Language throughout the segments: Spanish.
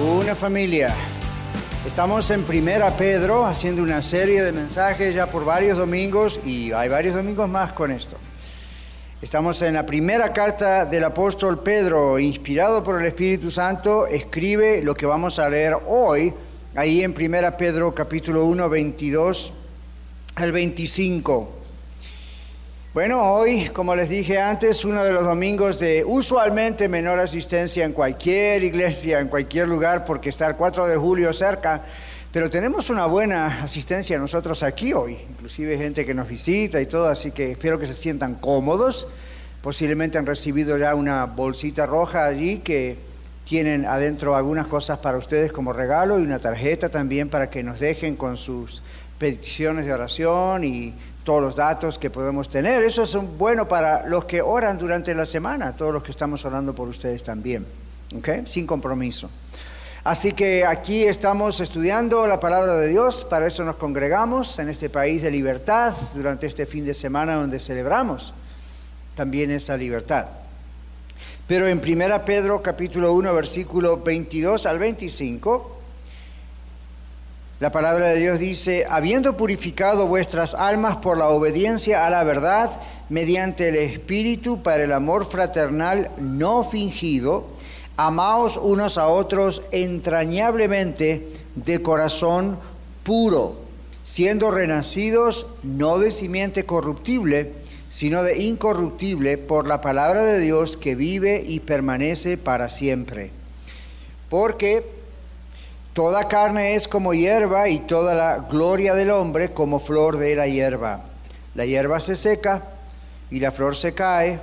Una familia. Estamos en Primera Pedro haciendo una serie de mensajes ya por varios domingos y hay varios domingos más con esto. Estamos en la primera carta del apóstol Pedro, inspirado por el Espíritu Santo, escribe lo que vamos a leer hoy, ahí en Primera Pedro capítulo 1, 22 al 25. Bueno, hoy, como les dije antes, uno de los domingos de usualmente menor asistencia en cualquier iglesia, en cualquier lugar, porque está el 4 de julio cerca, pero tenemos una buena asistencia nosotros aquí hoy, inclusive gente que nos visita y todo, así que espero que se sientan cómodos. Posiblemente han recibido ya una bolsita roja allí que tienen adentro algunas cosas para ustedes como regalo y una tarjeta también para que nos dejen con sus peticiones de oración y todos los datos que podemos tener. Eso es bueno para los que oran durante la semana, todos los que estamos orando por ustedes también. Sin compromiso. Así que aquí estamos estudiando la palabra de Dios, para eso nos congregamos en este país de libertad durante este fin de semana donde celebramos también esa libertad. Pero en 1 Pedro capítulo 1 versículo 22 al 25 la palabra de Dios dice, habiendo purificado vuestras almas por la obediencia a la verdad, mediante el Espíritu para el amor fraternal no fingido, amaos unos a otros entrañablemente de corazón puro, siendo renacidos no de simiente corruptible, sino de incorruptible por la palabra de Dios que vive y permanece para siempre. Porque Toda carne es como hierba y toda la gloria del hombre como flor de la hierba. La hierba se seca y la flor se cae,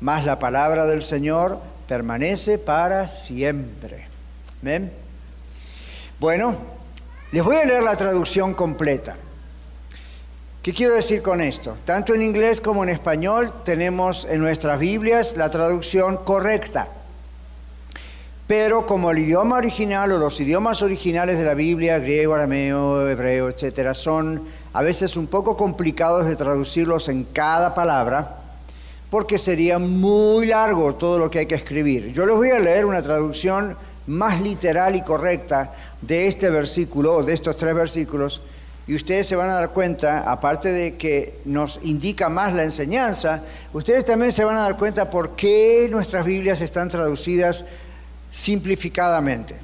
mas la palabra del Señor permanece para siempre. ¿Ven? Bueno, les voy a leer la traducción completa. ¿Qué quiero decir con esto? Tanto en inglés como en español tenemos en nuestras Biblias la traducción correcta. Pero como el idioma original o los idiomas originales de la Biblia, griego, arameo, hebreo, etcétera, son a veces un poco complicados de traducirlos en cada palabra, porque sería muy largo todo lo que hay que escribir. Yo les voy a leer una traducción más literal y correcta de este versículo, o de estos tres versículos, y ustedes se van a dar cuenta, aparte de que nos indica más la enseñanza, ustedes también se van a dar cuenta por qué nuestras Biblias están traducidas simplificadamente.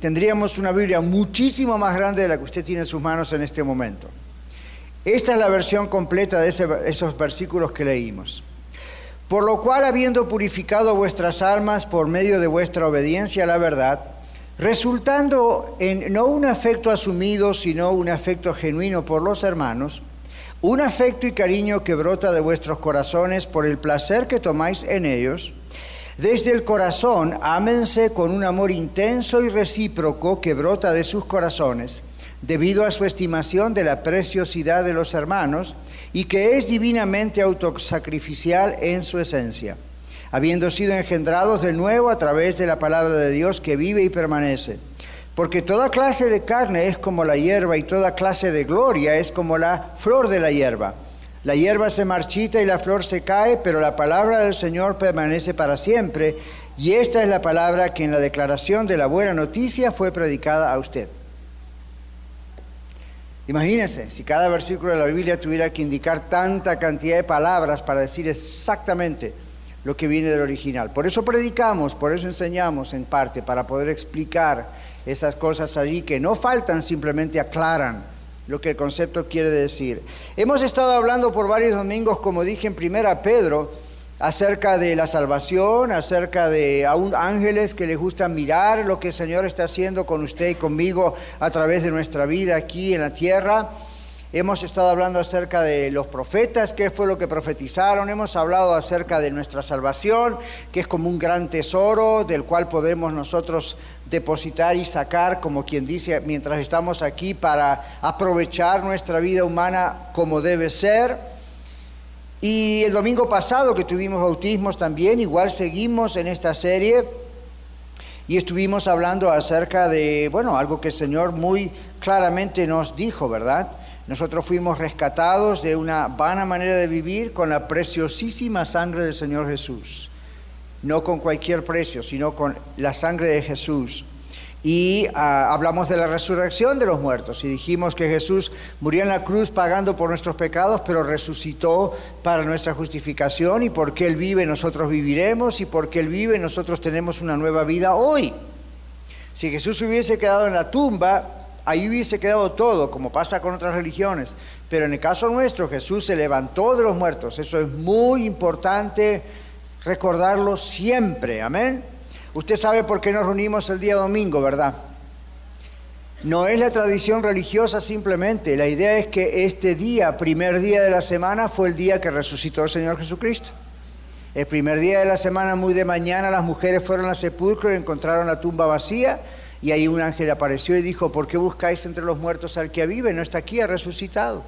Tendríamos una Biblia muchísimo más grande de la que usted tiene en sus manos en este momento. Esta es la versión completa de esos versículos que leímos. Por lo cual, habiendo purificado vuestras almas por medio de vuestra obediencia a la verdad, resultando en no un afecto asumido, sino un afecto genuino por los hermanos, un afecto y cariño que brota de vuestros corazones por el placer que tomáis en ellos, desde el corazón, ámense con un amor intenso y recíproco que brota de sus corazones, debido a su estimación de la preciosidad de los hermanos y que es divinamente autosacrificial en su esencia, habiendo sido engendrados de nuevo a través de la palabra de Dios que vive y permanece. Porque toda clase de carne es como la hierba y toda clase de gloria es como la flor de la hierba. La hierba se marchita y la flor se cae, pero la palabra del Señor permanece para siempre. Y esta es la palabra que en la declaración de la buena noticia fue predicada a usted. Imagínense, si cada versículo de la Biblia tuviera que indicar tanta cantidad de palabras para decir exactamente lo que viene del original. Por eso predicamos, por eso enseñamos en parte, para poder explicar esas cosas allí que no faltan, simplemente aclaran lo que el concepto quiere decir. Hemos estado hablando por varios domingos, como dije en primera Pedro, acerca de la salvación, acerca de aún ángeles que les gusta mirar lo que el Señor está haciendo con usted y conmigo a través de nuestra vida aquí en la tierra. Hemos estado hablando acerca de los profetas, qué fue lo que profetizaron. Hemos hablado acerca de nuestra salvación, que es como un gran tesoro del cual podemos nosotros depositar y sacar, como quien dice, mientras estamos aquí para aprovechar nuestra vida humana como debe ser. Y el domingo pasado que tuvimos bautismos también, igual seguimos en esta serie y estuvimos hablando acerca de, bueno, algo que el Señor muy claramente nos dijo, ¿verdad? Nosotros fuimos rescatados de una vana manera de vivir con la preciosísima sangre del Señor Jesús. No con cualquier precio, sino con la sangre de Jesús. Y ah, hablamos de la resurrección de los muertos y dijimos que Jesús murió en la cruz pagando por nuestros pecados, pero resucitó para nuestra justificación y porque Él vive nosotros viviremos y porque Él vive nosotros tenemos una nueva vida hoy. Si Jesús hubiese quedado en la tumba, ahí hubiese quedado todo, como pasa con otras religiones. Pero en el caso nuestro, Jesús se levantó de los muertos. Eso es muy importante recordarlo siempre. Amén. Usted sabe por qué nos reunimos el día domingo, ¿verdad? No es la tradición religiosa simplemente. La idea es que este día, primer día de la semana, fue el día que resucitó el Señor Jesucristo. El primer día de la semana, muy de mañana, las mujeres fueron al sepulcro y encontraron la tumba vacía y ahí un ángel apareció y dijo, ¿por qué buscáis entre los muertos al que vive? No está aquí, ha resucitado.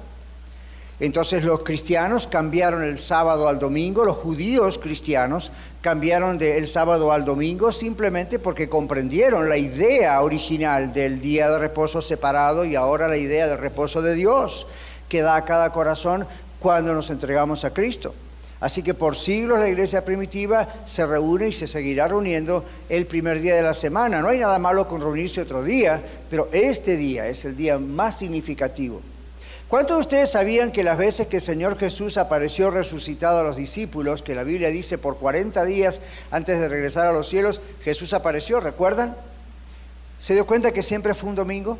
Entonces los cristianos cambiaron el sábado al domingo, los judíos cristianos cambiaron del sábado al domingo simplemente porque comprendieron la idea original del día de reposo separado y ahora la idea del reposo de Dios que da a cada corazón cuando nos entregamos a Cristo. Así que por siglos la iglesia primitiva se reúne y se seguirá reuniendo el primer día de la semana. No hay nada malo con reunirse otro día, pero este día es el día más significativo. ¿Cuántos de ustedes sabían que las veces que el Señor Jesús apareció resucitado a los discípulos, que la Biblia dice por 40 días antes de regresar a los cielos, Jesús apareció, ¿recuerdan? ¿Se dio cuenta que siempre fue un domingo?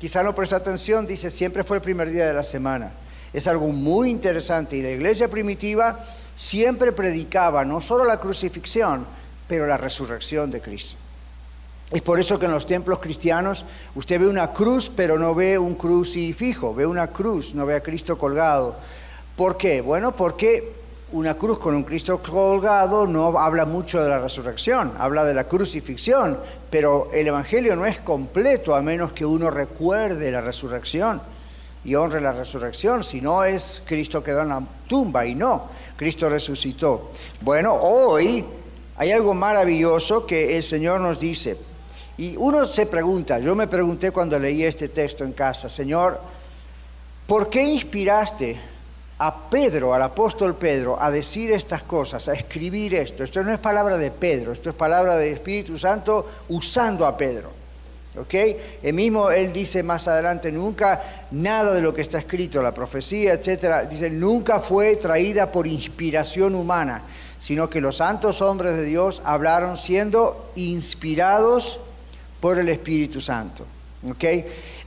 Quizá no prestó atención, dice, siempre fue el primer día de la semana. Es algo muy interesante y la iglesia primitiva siempre predicaba no solo la crucifixión, pero la resurrección de Cristo. Es por eso que en los templos cristianos usted ve una cruz, pero no ve un crucifijo, ve una cruz, no ve a Cristo colgado. ¿Por qué? Bueno, porque una cruz con un Cristo colgado no habla mucho de la resurrección, habla de la crucifixión, pero el Evangelio no es completo a menos que uno recuerde la resurrección y honre la resurrección, si no es Cristo quedó en la tumba y no, Cristo resucitó. Bueno, hoy hay algo maravilloso que el Señor nos dice. Y uno se pregunta, yo me pregunté cuando leí este texto en casa, Señor, ¿por qué inspiraste a Pedro, al apóstol Pedro, a decir estas cosas, a escribir esto? Esto no es palabra de Pedro, esto es palabra del Espíritu Santo usando a Pedro. ¿Ok? El mismo él dice más adelante, nunca nada de lo que está escrito, la profecía, etcétera, dice, nunca fue traída por inspiración humana, sino que los santos hombres de Dios hablaron siendo inspirados por el Espíritu Santo. ¿Ok?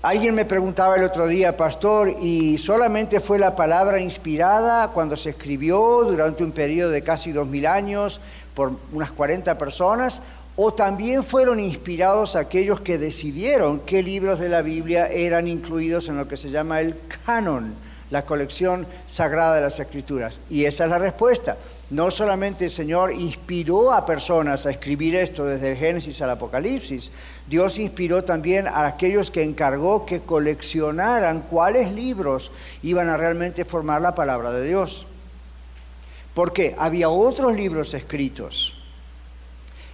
Alguien me preguntaba el otro día, pastor, ¿y solamente fue la palabra inspirada cuando se escribió durante un periodo de casi dos mil años por unas 40 personas? O también fueron inspirados aquellos que decidieron qué libros de la Biblia eran incluidos en lo que se llama el canon, la colección sagrada de las escrituras. Y esa es la respuesta. No solamente el Señor inspiró a personas a escribir esto desde el Génesis al Apocalipsis, Dios inspiró también a aquellos que encargó que coleccionaran cuáles libros iban a realmente formar la palabra de Dios. Porque había otros libros escritos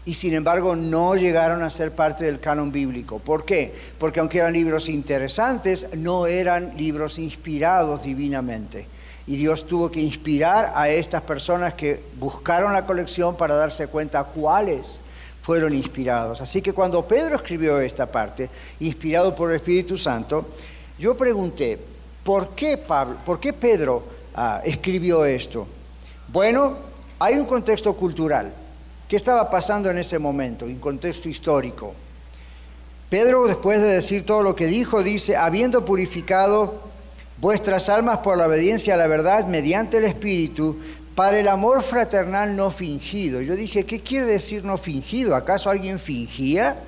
y sin embargo no llegaron a ser parte del canon bíblico. ¿Por qué? Porque aunque eran libros interesantes, no eran libros inspirados divinamente. Y Dios tuvo que inspirar a estas personas que buscaron la colección para darse cuenta cuáles fueron inspirados. Así que cuando Pedro escribió esta parte, inspirado por el Espíritu Santo, yo pregunté, ¿por qué, Pablo, ¿por qué Pedro ah, escribió esto? Bueno, hay un contexto cultural. ¿Qué estaba pasando en ese momento, en contexto histórico? Pedro, después de decir todo lo que dijo, dice, habiendo purificado vuestras almas por la obediencia a la verdad mediante el Espíritu, para el amor fraternal no fingido. Yo dije, ¿qué quiere decir no fingido? ¿Acaso alguien fingía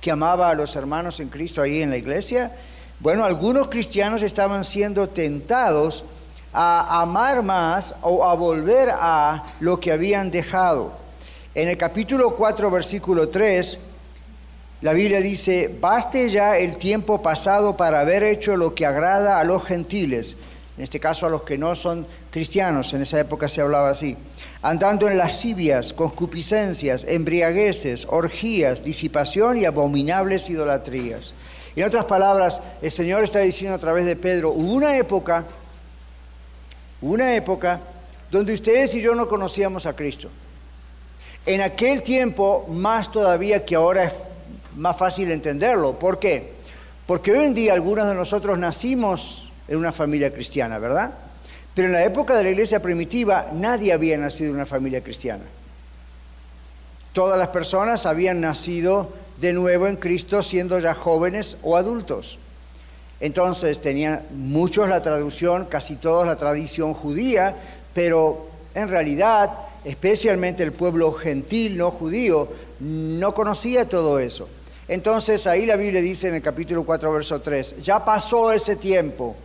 que amaba a los hermanos en Cristo ahí en la iglesia? Bueno, algunos cristianos estaban siendo tentados a amar más o a volver a lo que habían dejado. En el capítulo 4, versículo 3, la Biblia dice, baste ya el tiempo pasado para haber hecho lo que agrada a los gentiles, en este caso a los que no son cristianos, en esa época se hablaba así, andando en lascivias, concupiscencias, embriagueces, orgías, disipación y abominables idolatrías. En otras palabras, el Señor está diciendo a través de Pedro, hubo una época, una época donde ustedes y yo no conocíamos a Cristo. En aquel tiempo, más todavía que ahora es más fácil entenderlo. ¿Por qué? Porque hoy en día algunos de nosotros nacimos en una familia cristiana, ¿verdad? Pero en la época de la iglesia primitiva nadie había nacido en una familia cristiana. Todas las personas habían nacido de nuevo en Cristo siendo ya jóvenes o adultos. Entonces tenían muchos la traducción, casi todos la tradición judía, pero en realidad, especialmente el pueblo gentil, no judío, no conocía todo eso. Entonces ahí la Biblia dice en el capítulo 4, verso 3, ya pasó ese tiempo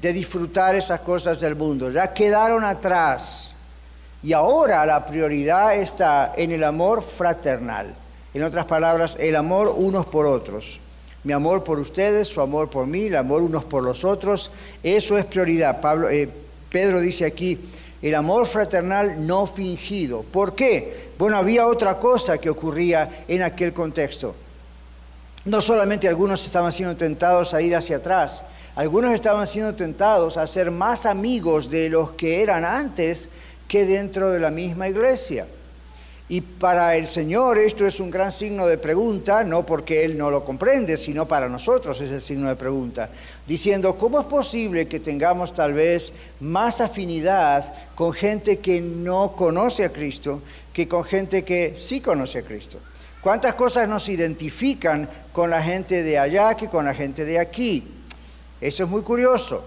de disfrutar esas cosas del mundo, ya quedaron atrás. Y ahora la prioridad está en el amor fraternal. En otras palabras, el amor unos por otros. Mi amor por ustedes, su amor por mí, el amor unos por los otros, eso es prioridad. Pablo, eh, Pedro dice aquí, el amor fraternal no fingido. ¿Por qué? Bueno, había otra cosa que ocurría en aquel contexto. No solamente algunos estaban siendo tentados a ir hacia atrás, algunos estaban siendo tentados a ser más amigos de los que eran antes que dentro de la misma iglesia. Y para el Señor esto es un gran signo de pregunta, no porque Él no lo comprende, sino para nosotros es el signo de pregunta, diciendo, ¿cómo es posible que tengamos tal vez más afinidad con gente que no conoce a Cristo que con gente que sí conoce a Cristo? ¿Cuántas cosas nos identifican con la gente de allá que con la gente de aquí? Eso es muy curioso.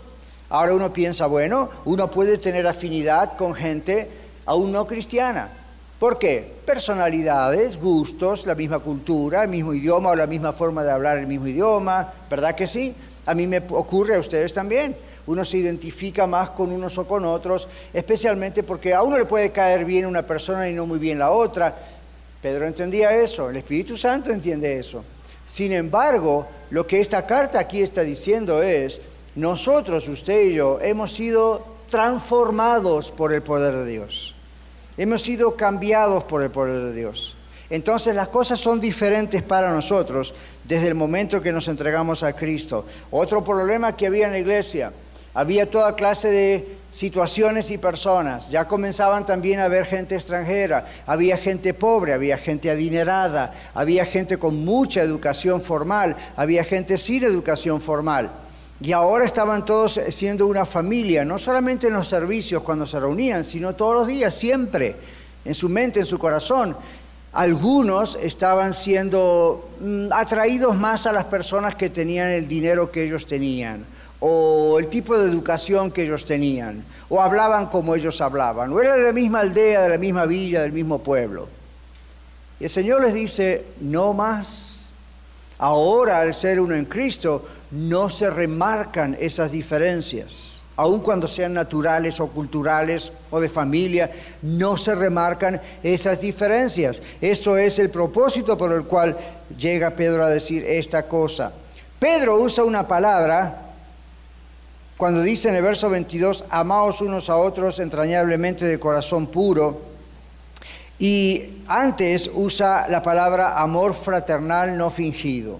Ahora uno piensa, bueno, uno puede tener afinidad con gente aún no cristiana. ¿Por qué? Personalidades, gustos, la misma cultura, el mismo idioma o la misma forma de hablar el mismo idioma, ¿verdad que sí? A mí me ocurre a ustedes también. Uno se identifica más con unos o con otros, especialmente porque a uno le puede caer bien una persona y no muy bien la otra. Pedro entendía eso, el Espíritu Santo entiende eso. Sin embargo, lo que esta carta aquí está diciendo es, nosotros, usted y yo, hemos sido transformados por el poder de Dios. Hemos sido cambiados por el poder de Dios. Entonces las cosas son diferentes para nosotros desde el momento que nos entregamos a Cristo. Otro problema que había en la iglesia, había toda clase de situaciones y personas. Ya comenzaban también a haber gente extranjera, había gente pobre, había gente adinerada, había gente con mucha educación formal, había gente sin educación formal. Y ahora estaban todos siendo una familia, no solamente en los servicios cuando se reunían, sino todos los días, siempre, en su mente, en su corazón. Algunos estaban siendo mm, atraídos más a las personas que tenían el dinero que ellos tenían o el tipo de educación que ellos tenían, o hablaban como ellos hablaban, o era de la misma aldea, de la misma villa, del mismo pueblo. Y el Señor les dice, no más. Ahora, al ser uno en Cristo, no se remarcan esas diferencias. Aun cuando sean naturales o culturales o de familia, no se remarcan esas diferencias. Eso es el propósito por el cual llega Pedro a decir esta cosa. Pedro usa una palabra cuando dice en el verso 22, amaos unos a otros entrañablemente de corazón puro, y antes usa la palabra amor fraternal no fingido.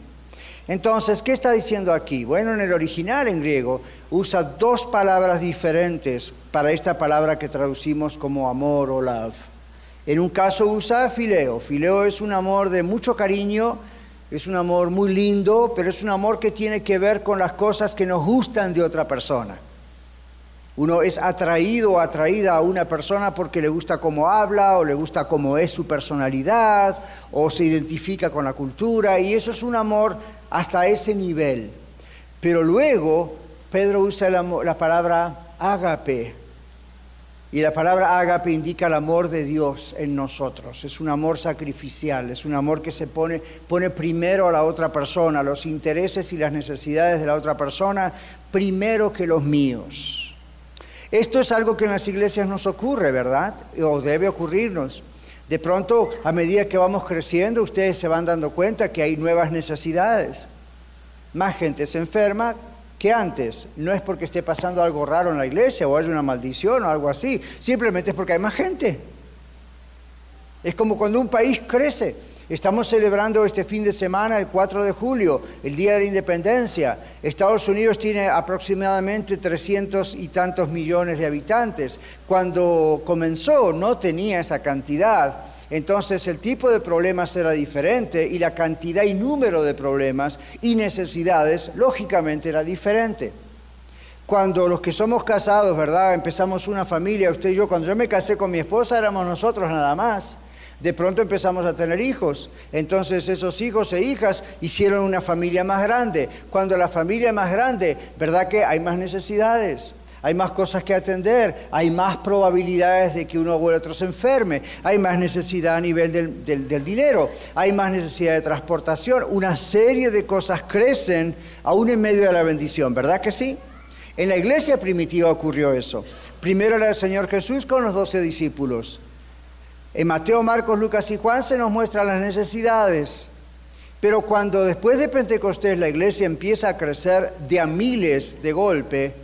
Entonces, ¿qué está diciendo aquí? Bueno, en el original en griego usa dos palabras diferentes para esta palabra que traducimos como amor o love. En un caso usa fileo. Fileo es un amor de mucho cariño, es un amor muy lindo, pero es un amor que tiene que ver con las cosas que nos gustan de otra persona. Uno es atraído o atraída a una persona porque le gusta cómo habla o le gusta cómo es su personalidad o se identifica con la cultura y eso es un amor hasta ese nivel. Pero luego Pedro usa la, la palabra ágape Y la palabra agape indica el amor de Dios en nosotros. Es un amor sacrificial, es un amor que se pone, pone primero a la otra persona, los intereses y las necesidades de la otra persona, primero que los míos. Esto es algo que en las iglesias nos ocurre, ¿verdad? O debe ocurrirnos. De pronto, a medida que vamos creciendo, ustedes se van dando cuenta que hay nuevas necesidades. Más gente se enferma, que antes. No es porque esté pasando algo raro en la iglesia o haya una maldición o algo así, simplemente es porque hay más gente. Es como cuando un país crece. Estamos celebrando este fin de semana, el 4 de julio, el Día de la Independencia. Estados Unidos tiene aproximadamente 300 y tantos millones de habitantes. Cuando comenzó no tenía esa cantidad entonces el tipo de problemas era diferente y la cantidad y número de problemas y necesidades lógicamente era diferente. Cuando los que somos casados, ¿verdad? Empezamos una familia, usted y yo, cuando yo me casé con mi esposa éramos nosotros nada más. De pronto empezamos a tener hijos. Entonces esos hijos e hijas hicieron una familia más grande. Cuando la familia es más grande, ¿verdad que hay más necesidades? hay más cosas que atender, hay más probabilidades de que uno el otro se enferme, hay más necesidad a nivel del, dinero, hay más necesidad de transportación, una serie de cosas crecen aún en medio de la bendición, ¿verdad que sí? En la iglesia primitiva ocurrió eso. Primero era el Señor Jesús con los doce discípulos. En Mateo, Marcos, Lucas y Juan se nos muestran las necesidades. Pero cuando después de Pentecostés la iglesia empieza a crecer de a miles de golpe,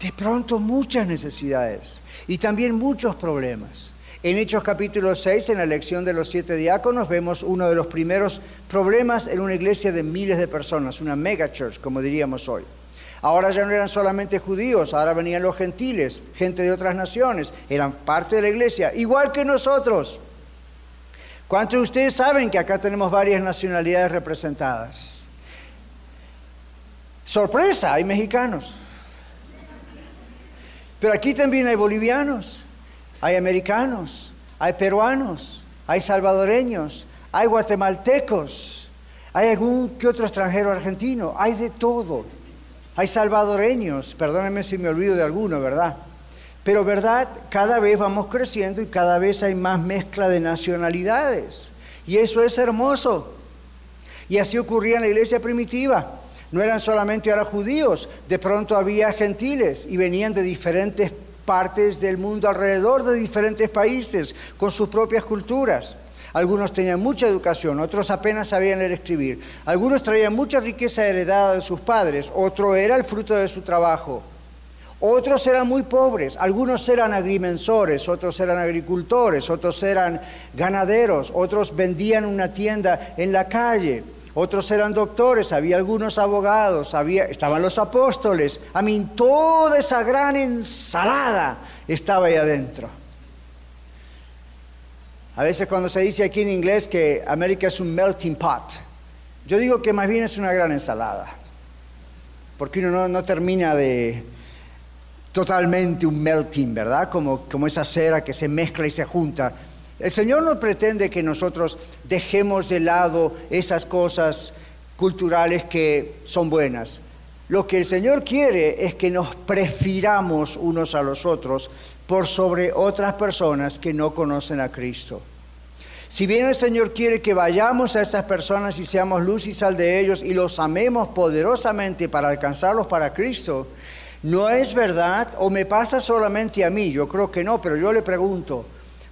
de pronto muchas necesidades y también muchos problemas. En Hechos capítulo 6, en la elección de los siete diáconos, vemos uno de los primeros problemas en una iglesia de miles de personas, una mega church, como diríamos hoy. Ahora ya no eran solamente judíos, ahora venían los gentiles, gente de otras naciones, eran parte de la iglesia, igual que nosotros. ¿Cuántos de ustedes saben que acá tenemos varias nacionalidades representadas? Sorpresa, hay mexicanos. Pero aquí también hay bolivianos, hay americanos, hay peruanos, hay salvadoreños, hay guatemaltecos, hay algún que otro extranjero argentino, hay de todo. Hay salvadoreños, perdónenme si me olvido de alguno, ¿verdad? Pero verdad, cada vez vamos creciendo y cada vez hay más mezcla de nacionalidades. Y eso es hermoso. Y así ocurría en la iglesia primitiva. No eran solamente ahora judíos, de pronto había gentiles y venían de diferentes partes del mundo alrededor, de diferentes países, con sus propias culturas. Algunos tenían mucha educación, otros apenas sabían leer y escribir. Algunos traían mucha riqueza heredada de sus padres, otro era el fruto de su trabajo. Otros eran muy pobres, algunos eran agrimensores, otros eran agricultores, otros eran ganaderos, otros vendían una tienda en la calle otros eran doctores, había algunos abogados, había, estaban los apóstoles. A mí toda esa gran ensalada estaba ahí adentro. A veces cuando se dice aquí en inglés que América es un melting pot, yo digo que más bien es una gran ensalada, porque uno no, termina de totalmente un melting, ¿verdad? Como, como esa cera que se mezcla y se junta el Señor no pretende que nosotros dejemos de lado esas cosas culturales que son buenas. Lo que el Señor quiere es que nos prefiramos unos a los otros por sobre otras personas que no conocen a Cristo. Si bien el Señor quiere que vayamos a esas personas y seamos luz y sal de ellos y los amemos poderosamente para alcanzarlos para Cristo, no es verdad o me pasa solamente a mí, yo creo que no, pero yo le pregunto,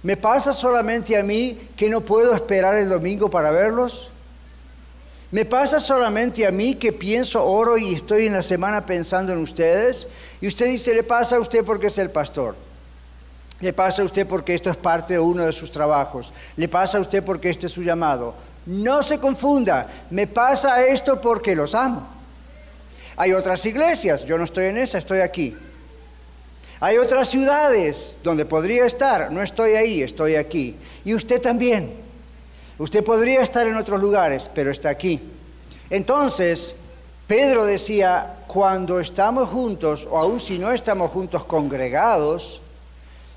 ¿Me pasa solamente a mí que no puedo esperar el domingo para verlos? ¿Me pasa solamente a mí que pienso, oro y estoy en la semana pensando en ustedes? Y usted dice, le pasa a usted porque es el pastor. Le pasa a usted porque esto es parte de uno de sus trabajos. Le pasa a usted porque este es su llamado. No se confunda, me pasa esto porque los amo. Hay otras iglesias, yo no estoy en esa, estoy aquí. Hay otras ciudades donde podría estar, no estoy ahí, estoy aquí. Y usted también. Usted podría estar en otros lugares, pero está aquí. Entonces, Pedro decía, cuando estamos juntos, o aun si no estamos juntos congregados,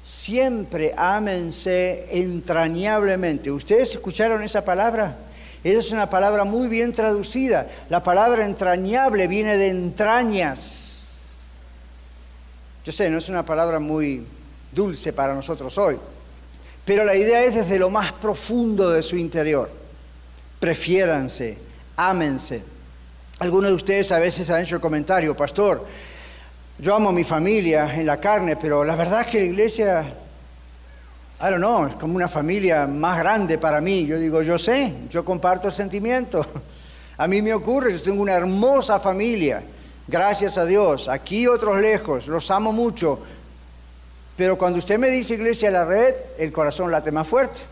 siempre ámense entrañablemente. ¿Ustedes escucharon esa palabra? Es una palabra muy bien traducida. La palabra entrañable viene de entrañas. Yo sé, no es una palabra muy dulce para nosotros hoy. Pero la idea es desde lo más profundo de su interior. Prefiéranse, ámense. Algunos de ustedes a veces han hecho el comentario, pastor, yo amo mi familia en la carne, pero la verdad es que la iglesia, I don't know, es como una familia más grande para mí. Yo digo, yo sé, yo comparto el sentimiento. A mí me ocurre, yo tengo una hermosa familia, gracias a Dios, aquí otros lejos, los amo mucho, pero cuando usted me dice iglesia la red, el corazón late más fuerte.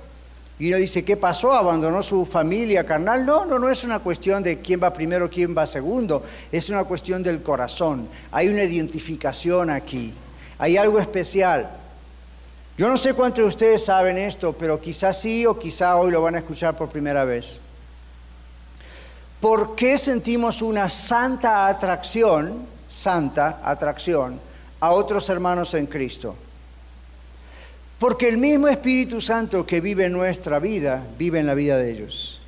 Y uno dice, ¿qué pasó? ¿Abandonó su familia carnal? No, no, no es una cuestión de quién va primero, quién va segundo. Es una cuestión del corazón. Hay una identificación aquí. Hay algo especial. Yo no sé cuántos de ustedes saben esto, pero quizás sí o quizá hoy lo van a escuchar por primera vez. ¿Por qué sentimos una santa atracción, santa atracción, a otros hermanos en Cristo? Porque el mismo Espíritu Santo que vive en nuestra vida, vive en la vida de ellos.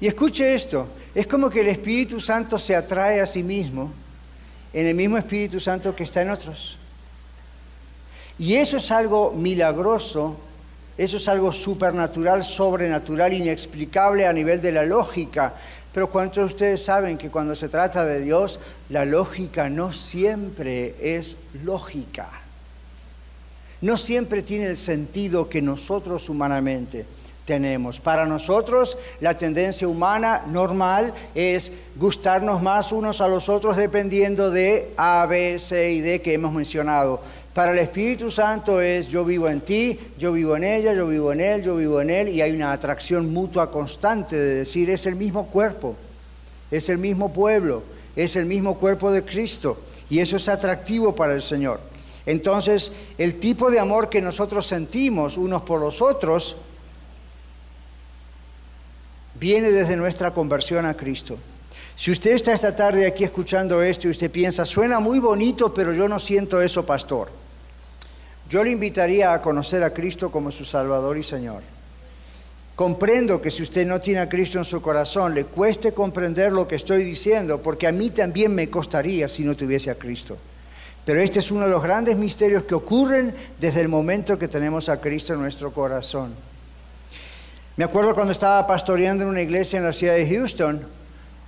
Y escuche esto, es como que el Espíritu Santo se atrae a sí mismo en el mismo Espíritu Santo que está en otros. Y eso es algo milagroso, eso es algo supernatural, sobrenatural, inexplicable a nivel de la lógica. Pero ¿cuántos de ustedes saben que cuando se trata de Dios, la lógica no siempre es lógica? No siempre tiene el sentido que nosotros humanamente tenemos. Para nosotros la tendencia humana normal es gustarnos más unos a los otros dependiendo de A, B, C y D que hemos mencionado. Para el Espíritu Santo es yo vivo en ti, yo vivo en ella, yo vivo en él, yo vivo en él y hay una atracción mutua constante de decir es el mismo cuerpo, es el mismo pueblo, es el mismo cuerpo de Cristo y eso es atractivo para el Señor. Entonces, el tipo de amor que nosotros sentimos unos por los otros viene desde nuestra conversión a Cristo. Si usted está esta tarde aquí escuchando esto y usted piensa, suena muy bonito, pero yo no siento eso, pastor, yo le invitaría a conocer a Cristo como su Salvador y Señor. Comprendo que si usted no tiene a Cristo en su corazón, le cueste comprender lo que estoy diciendo, porque a mí también me costaría si no tuviese a Cristo. Pero este es uno de los grandes misterios que ocurren desde el momento que tenemos a Cristo en nuestro corazón. Me acuerdo cuando estaba pastoreando en una iglesia en la ciudad de Houston,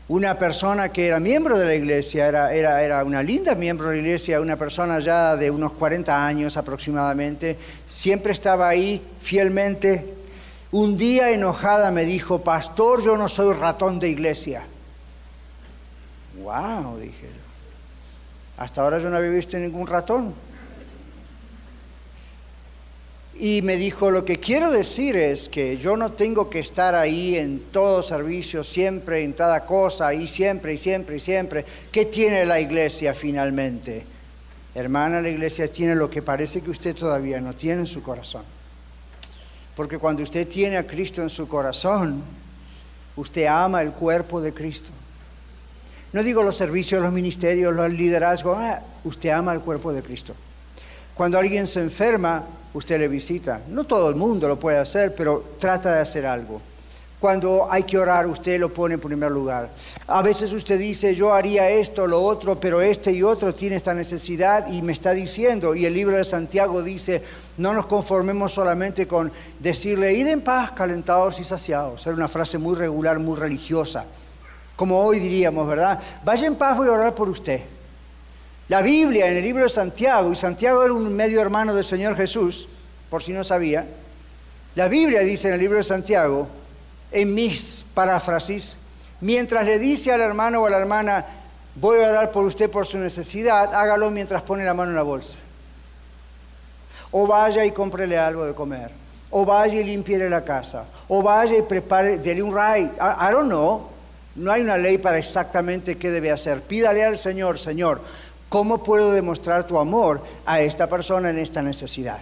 una persona que era miembro de la iglesia, era, era, era, una linda miembro de la iglesia, una persona ya de unos 40 años aproximadamente, siempre estaba ahí fielmente. Un día enojada me dijo, pastor, yo no soy ratón de iglesia. Wow, dije hasta ahora yo no había visto ningún ratón. Y me dijo, lo que quiero decir es que yo no tengo que estar ahí en todo servicio, siempre, en cada cosa, y siempre, y siempre, y siempre. ¿Qué tiene la iglesia finalmente? Hermana, la iglesia tiene lo que parece que usted todavía no tiene en su corazón. Porque cuando usted tiene a Cristo en su corazón, usted ama el cuerpo de Cristo. No digo los servicios, los ministerios, los liderazgos. Ah, usted ama al cuerpo de Cristo. Cuando alguien se enferma, usted le visita. No todo el mundo lo puede hacer, pero trata de hacer algo. Cuando hay que orar, usted lo pone en primer lugar. A veces usted dice, yo haría esto, lo otro, pero este y otro tiene esta necesidad y me está diciendo. Y el libro de Santiago dice, no nos conformemos solamente con decirle, id en paz, calentados y saciados. Es una frase muy regular, muy religiosa como hoy diríamos, ¿verdad? Vaya en paz, voy a orar por usted. La Biblia en el libro de Santiago, y Santiago era un medio hermano del Señor Jesús, por si no sabía, la Biblia dice en el libro de Santiago, en mis paráfrasis, mientras le dice al hermano o a la hermana, voy a orar por usted por su necesidad, hágalo mientras pone la mano en la bolsa. O vaya y cómprele algo de comer. O vaya y limpiere la casa. O vaya y prepare, dele un ride. I, I don't know. No hay una ley para exactamente qué debe hacer. Pídale al Señor, Señor, ¿cómo puedo demostrar tu amor a esta persona en esta necesidad?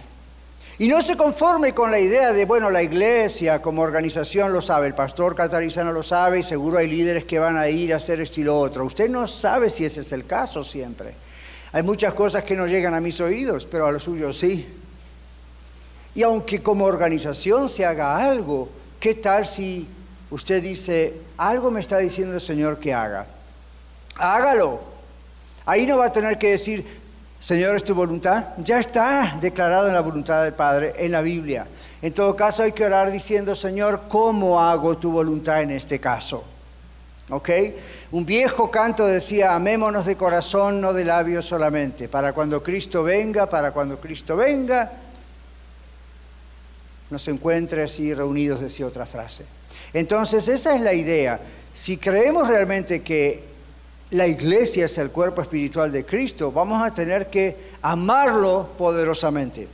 Y no se conforme con la idea de, bueno, la iglesia como organización lo sabe, el pastor catarizano lo sabe y seguro hay líderes que van a ir a hacer esto y lo otro. Usted no sabe si ese es el caso siempre. Hay muchas cosas que no llegan a mis oídos, pero a los suyos sí. Y aunque como organización se haga algo, ¿qué tal si usted dice, algo me está diciendo el Señor que haga. Hágalo. Ahí no va a tener que decir, Señor, es tu voluntad. Ya está declarado en la voluntad del Padre en la Biblia. En todo caso hay que orar diciendo, Señor, ¿cómo hago tu voluntad en este caso? ¿Ok? Un viejo canto decía, amémonos de corazón, no de labios solamente. Para cuando Cristo venga, para cuando Cristo venga, nos encuentre así reunidos, decía otra frase. Entonces, esa es la idea. Si creemos realmente que la iglesia es el cuerpo espiritual de Cristo, vamos a tener que amarlo poderosamente,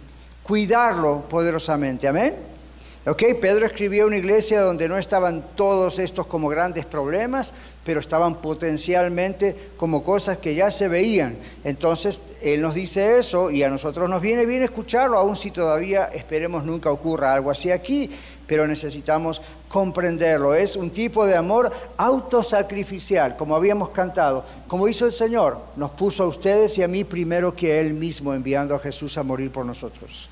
cuidarlo poderosamente. Amén. Ok, Pedro escribió una iglesia donde no estaban todos estos como grandes problemas, pero estaban potencialmente como cosas que ya se veían. Entonces, él nos dice eso y a nosotros nos viene bien escucharlo, aun si todavía esperemos nunca ocurra algo así aquí, pero necesitamos comprenderlo. Es un tipo de amor autosacrificial, como habíamos cantado, como hizo el Señor, nos puso a ustedes y a mí primero que Él mismo, enviando a Jesús a morir por nosotros.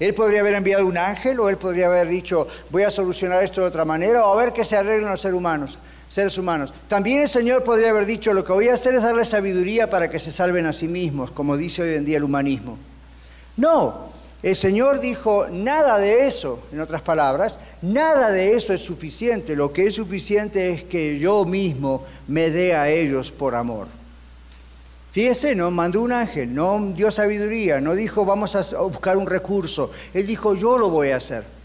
Él podría haber enviado un ángel o él podría haber dicho, voy a solucionar esto de otra manera o a ver qué se arreglen los seres humanos. Seres humanos. También el Señor podría haber dicho, lo que voy a hacer es darle sabiduría para que se salven a sí mismos, como dice hoy en día el humanismo. No, el Señor dijo, nada de eso, en otras palabras, nada de eso es suficiente. Lo que es suficiente es que yo mismo me dé a ellos por amor. Fíjese, no mandó un ángel, no dio sabiduría, no dijo vamos a buscar un recurso. Él dijo yo lo voy a hacer.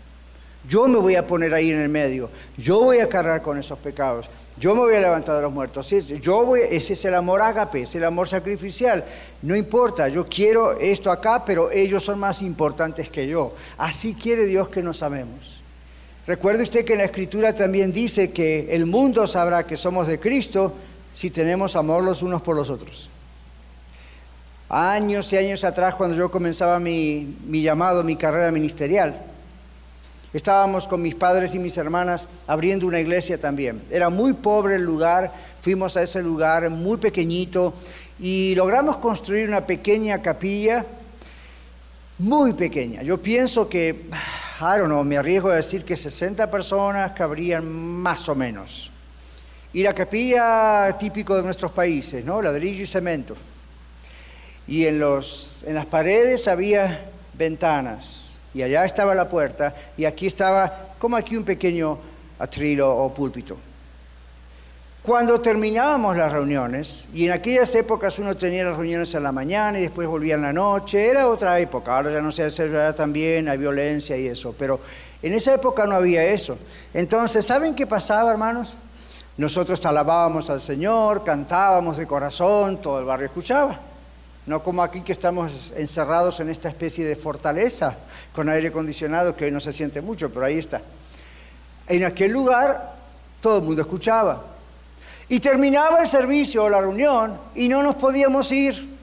Yo me voy a poner ahí en el medio. Yo voy a cargar con esos pecados. Yo me voy a levantar de los muertos. Yo ese es el amor ágape, es el amor sacrificial. No importa, yo quiero esto acá, pero ellos son más importantes que yo. Así quiere Dios que nos amemos. Recuerde usted que la Escritura también dice que el mundo sabrá que somos de Cristo si tenemos amor los unos por los otros. Años y años atrás, cuando yo comenzaba mi, llamado, mi carrera ministerial, estábamos con mis padres y mis hermanas abriendo una iglesia también. Era muy pobre el lugar, fuimos a ese lugar muy pequeñito y logramos construir una pequeña capilla, muy pequeña. Yo pienso que, I don't know, me arriesgo a decir que 60 personas cabrían más o menos. Y la capilla típico de nuestros países, ¿no? Ladrillo y cemento y en, los, en las paredes había ventanas y allá estaba la puerta y aquí estaba como aquí un pequeño atrilo o púlpito. Cuando terminábamos las reuniones, y en aquellas épocas uno tenía las reuniones en la mañana y después volvía en la noche, era otra época, ahora ya no se hace ya también, hay violencia y eso, pero en esa época no había eso. Entonces, ¿saben qué pasaba, hermanos? Nosotros alabábamos al Señor, cantábamos de corazón, todo el barrio escuchaba. No como aquí que estamos encerrados en esta especie de fortaleza con aire acondicionado que hoy no se siente mucho, pero ahí está. En aquel lugar todo el mundo escuchaba. Y terminaba el servicio o la reunión y no nos podíamos ir.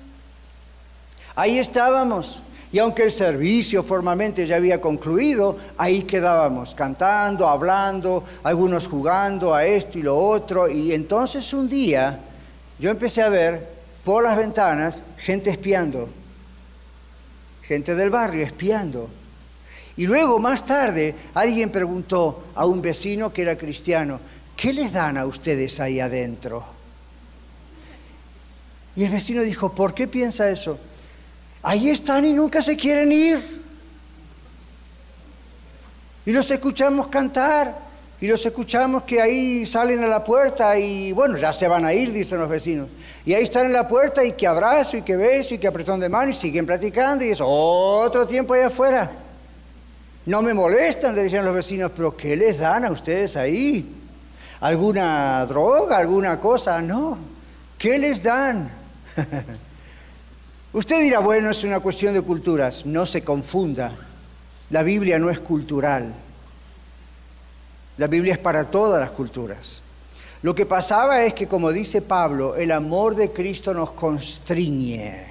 Ahí estábamos. Y aunque el servicio formalmente ya había concluido, ahí quedábamos, cantando, hablando, algunos jugando a esto y lo otro. Y entonces un día yo empecé a ver por las ventanas gente espiando, gente del barrio espiando. Y luego, más tarde, alguien preguntó a un vecino que era cristiano, ¿qué les dan a ustedes ahí adentro? Y el vecino dijo, ¿por qué piensa eso? Ahí están y nunca se quieren ir. Y los escuchamos cantar y los escuchamos que ahí salen a la puerta y bueno, ya se van a ir, dicen los vecinos. Y ahí están en la puerta y que abrazo y que beso y que apretón de mano y siguen platicando y es otro tiempo allá afuera. No me molestan, le decían los vecinos, pero ¿qué les dan a ustedes ahí? ¿Alguna droga, alguna cosa? No. ¿Qué les dan? Usted dirá, bueno, es una cuestión de culturas. No se confunda. La Biblia no es cultural. La Biblia es para todas las culturas. Lo que pasaba es que, como dice Pablo, el amor de Cristo nos constriñe.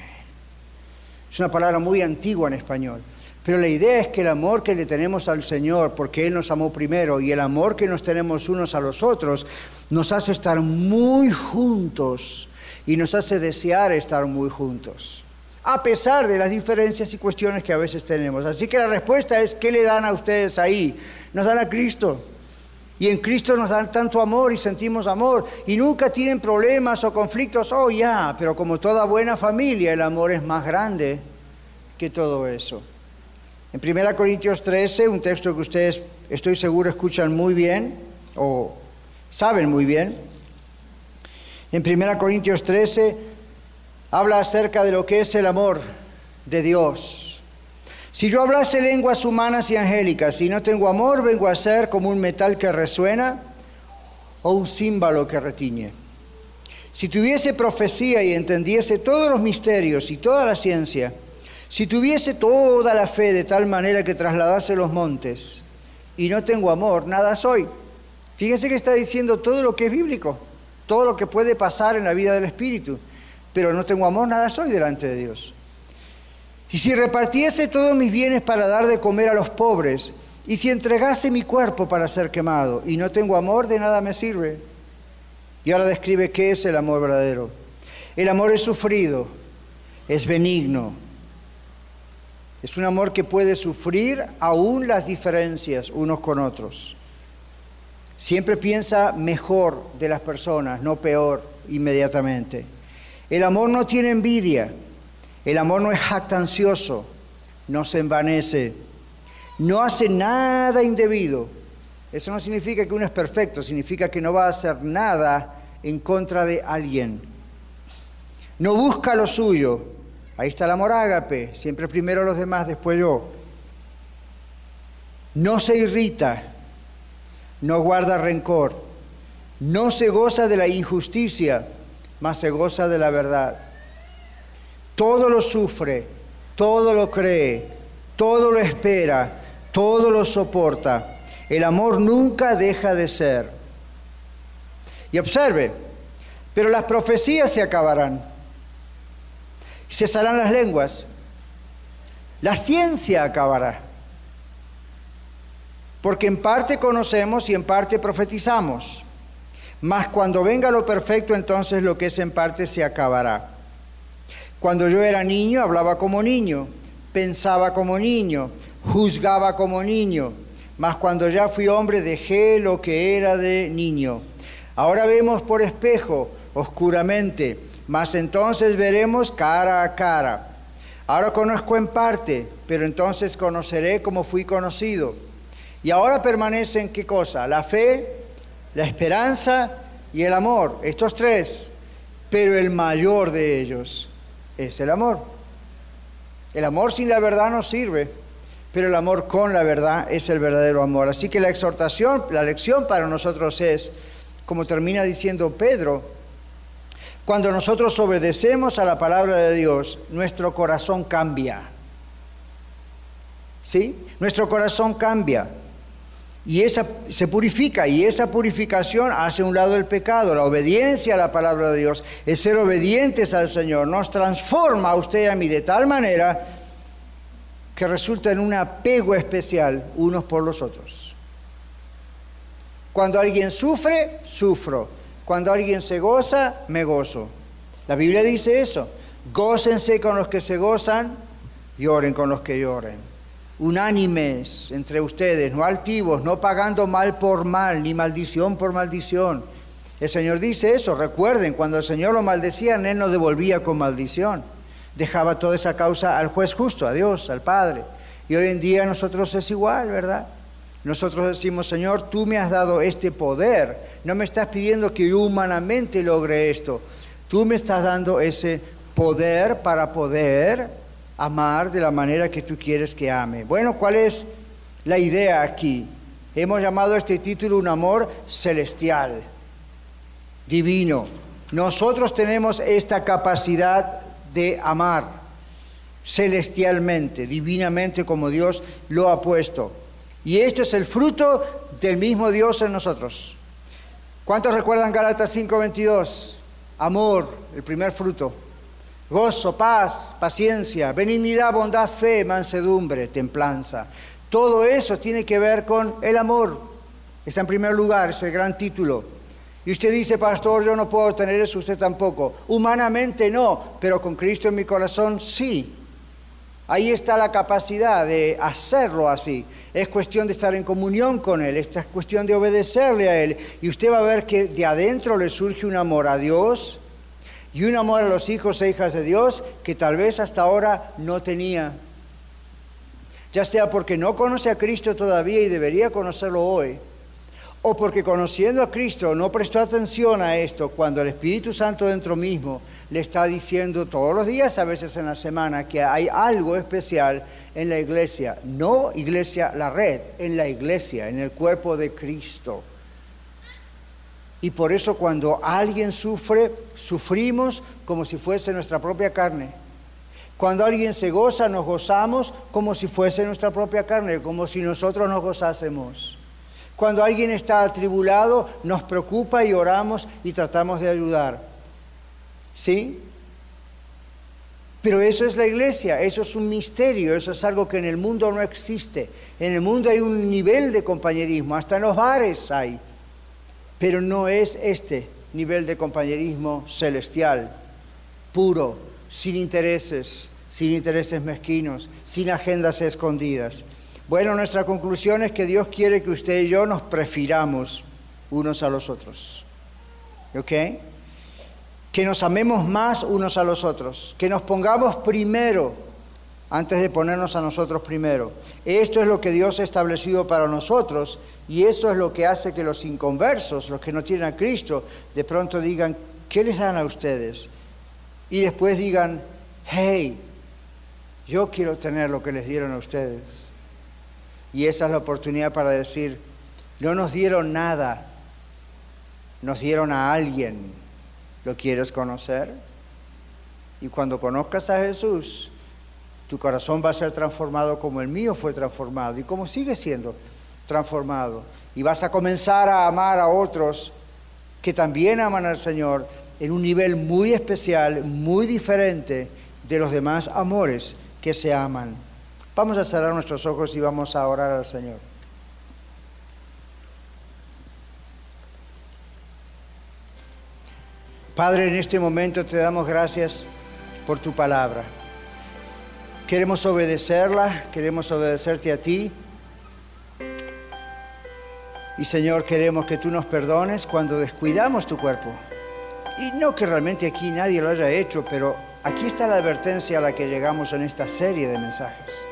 Es una palabra muy antigua en español. Pero la idea es que el amor que le tenemos al Señor, porque Él nos amó primero, y el amor que nos tenemos unos a los otros, nos hace estar muy juntos y nos hace desear estar muy juntos, a pesar de las diferencias y cuestiones que a veces tenemos. Así que la respuesta es, ¿qué le dan a ustedes ahí? Nos dan a Cristo. Y en Cristo nos dan tanto amor y sentimos amor. Y nunca tienen problemas o conflictos. Oh, ya, pero como toda buena familia, el amor es más grande que todo eso. En 1 Corintios 13, un texto que ustedes estoy seguro escuchan muy bien o saben muy bien. En 1 Corintios 13 habla acerca de lo que es el amor de Dios. Si yo hablase lenguas humanas y angélicas y no tengo amor, vengo a ser como un metal que resuena o un címbalo que retiñe. Si tuviese profecía y entendiese todos los misterios y toda la ciencia, si tuviese toda la fe de tal manera que trasladase los montes y no tengo amor, nada soy. Fíjense que está diciendo todo lo que es bíblico, todo lo que puede pasar en la vida del Espíritu, pero no tengo amor, nada soy delante de Dios. Y si repartiese todos mis bienes para dar de comer a los pobres, y si entregase mi cuerpo para ser quemado, y no tengo amor, de nada me sirve. Y ahora describe qué es el amor verdadero. El amor es sufrido, es benigno. Es un amor que puede sufrir aún las diferencias unos con otros. Siempre piensa mejor de las personas, no peor inmediatamente. El amor no tiene envidia el amor no es jactancioso, no se envanece, no hace nada indebido. Eso no significa que uno es perfecto, significa que no va a hacer nada en contra de alguien. No busca lo suyo. Ahí está el amor ágape, siempre primero los demás, después yo. No se irrita, no guarda rencor, no se goza de la injusticia, mas se goza de la verdad todo lo sufre, todo lo cree, todo lo espera, todo lo soporta. El amor nunca deja de ser. Y observe, pero las profecías se acabarán, cesarán las lenguas, la ciencia acabará, porque en parte conocemos y en parte profetizamos, mas cuando venga lo perfecto, entonces lo que es en parte se acabará. Cuando yo era niño hablaba como niño, pensaba como niño, juzgaba como niño, mas cuando ya fui hombre dejé lo que era de niño. Ahora vemos por espejo, oscuramente, mas entonces veremos cara a cara. Ahora conozco en parte, pero entonces conoceré como fui conocido. Y ahora permanecen qué cosa? La fe, la esperanza y el amor, estos tres, pero el mayor de ellos es el amor. El amor sin la verdad no sirve, pero el amor con la verdad es el verdadero amor. Así que la exhortación, la lección para nosotros es, como termina diciendo Pedro, cuando nosotros obedecemos a la palabra de Dios, nuestro corazón cambia. ¿Sí? Nuestro corazón cambia. Y esa se purifica y esa purificación hace un lado el pecado. La obediencia a la palabra de Dios es ser obedientes al Señor. Nos transforma a usted y a mí de tal manera que resulta en un apego especial unos por los otros. Cuando alguien sufre, sufro. Cuando alguien se goza, me gozo. La Biblia dice eso. Gócense con los que se gozan, lloren con los que lloren unánimes entre ustedes, no altivos, no pagando mal por mal, ni maldición por maldición. El Señor dice eso, recuerden, cuando el Señor lo maldecía, Él no devolvía con maldición, dejaba toda esa causa al juez justo, a Dios, al Padre. Y hoy en día nosotros es igual, ¿verdad? Nosotros decimos, Señor, tú me has dado este poder, no me estás pidiendo que yo humanamente logre esto, tú me estás dando ese poder para poder amar de la manera que tú quieres que ame. Bueno, ¿cuál es la idea aquí? Hemos llamado a este título un amor celestial, divino. Nosotros tenemos esta capacidad de amar celestialmente, divinamente como Dios lo ha puesto. Y esto es el fruto del mismo Dios en nosotros. ¿Cuántos recuerdan Gálatas 5:22? Amor, el primer fruto gozo, paz, paciencia, benignidad, bondad, fe, mansedumbre, templanza. Todo eso tiene que ver con el amor. Está en primer lugar, es el gran título. Y usted dice, pastor, yo no puedo tener eso, usted tampoco. Humanamente no, pero con Cristo en mi corazón sí. Ahí está la capacidad de hacerlo así. Es cuestión de estar en comunión con Él, es cuestión de obedecerle a Él. Y usted va a ver que de adentro le surge un amor a Dios y un amor a los hijos e hijas de Dios que tal vez hasta ahora no tenía. Ya sea porque no conoce a Cristo todavía y debería conocerlo hoy o porque conociendo a Cristo no prestó atención a esto cuando el Espíritu Santo dentro mismo le está diciendo todos los días, a veces en la semana, que hay algo especial en la iglesia, no iglesia la red, en la iglesia, en el cuerpo de Cristo. Y por eso cuando alguien sufre, sufrimos como si fuese nuestra propia carne. Cuando alguien se goza, nos gozamos como si fuese nuestra propia carne, como si nosotros nos gozásemos. Cuando alguien está atribulado, nos preocupa y oramos y tratamos de ayudar. ¿Sí? Pero eso es la iglesia, eso es un misterio, eso es algo que en el mundo no existe. En el mundo hay un nivel de compañerismo, hasta en los bares hay, pero no es este nivel de compañerismo celestial, puro, sin intereses, sin intereses mezquinos, sin agendas escondidas. Bueno, nuestra conclusión es que Dios quiere que usted y yo nos prefiramos unos a los otros. ¿Ok? Que nos amemos más unos a los otros. Que nos pongamos primero antes de ponernos a nosotros primero. Esto es lo que Dios ha establecido para nosotros y eso es lo que hace que los inconversos, los que no tienen a Cristo, de pronto digan, ¿qué les dan a ustedes? Y después digan, hey, yo quiero tener lo que les dieron a ustedes. Y esa es la oportunidad para decir, no nos dieron nada, nos dieron a alguien. ¿Lo quieres conocer? Y cuando conozcas a Jesús, tu corazón va a ser transformado como el mío fue transformado y como sigue siendo transformado. Y vas a comenzar a amar a otros que también aman al Señor en un nivel muy especial, muy diferente de los demás amores que se aman. Vamos a cerrar nuestros ojos y vamos a orar al Señor. Padre, en este momento te damos gracias por tu palabra. Queremos obedecerla, queremos obedecerte a ti. Y Señor, queremos que tú nos perdones cuando descuidamos tu cuerpo. Y no que realmente aquí nadie lo haya hecho, pero aquí está la advertencia a la que llegamos en esta serie de mensajes.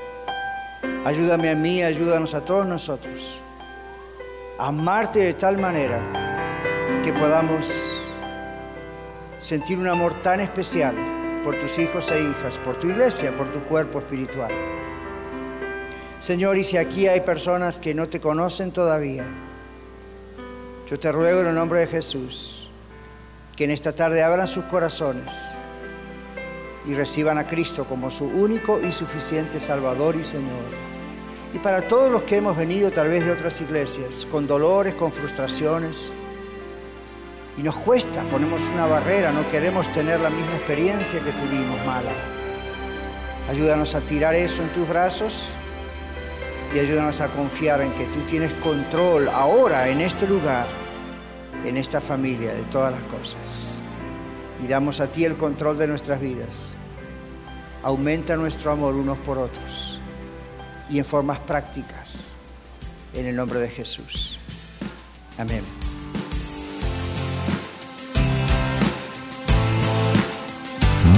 Ayúdame a mí, ayúdanos a todos nosotros. A amarte de tal manera que podamos sentir un amor tan especial por tus hijos e hijas, por tu iglesia, por tu cuerpo espiritual. Señor, y si aquí hay personas que no te conocen todavía, yo te ruego en el nombre de Jesús que en esta tarde abran sus corazones y reciban a Cristo como su único y suficiente Salvador y Señor. Y para todos los que hemos venido tal vez de otras iglesias, con dolores, con frustraciones, y nos cuesta, ponemos una barrera, no queremos tener la misma experiencia que tuvimos mala. Ayúdanos a tirar eso en tus brazos y ayúdanos a confiar en que tú tienes control ahora en este lugar, en esta familia, de todas las cosas. Y damos a ti el control de nuestras vidas. Aumenta nuestro amor unos por otros y en formas prácticas. En el nombre de Jesús. Amén.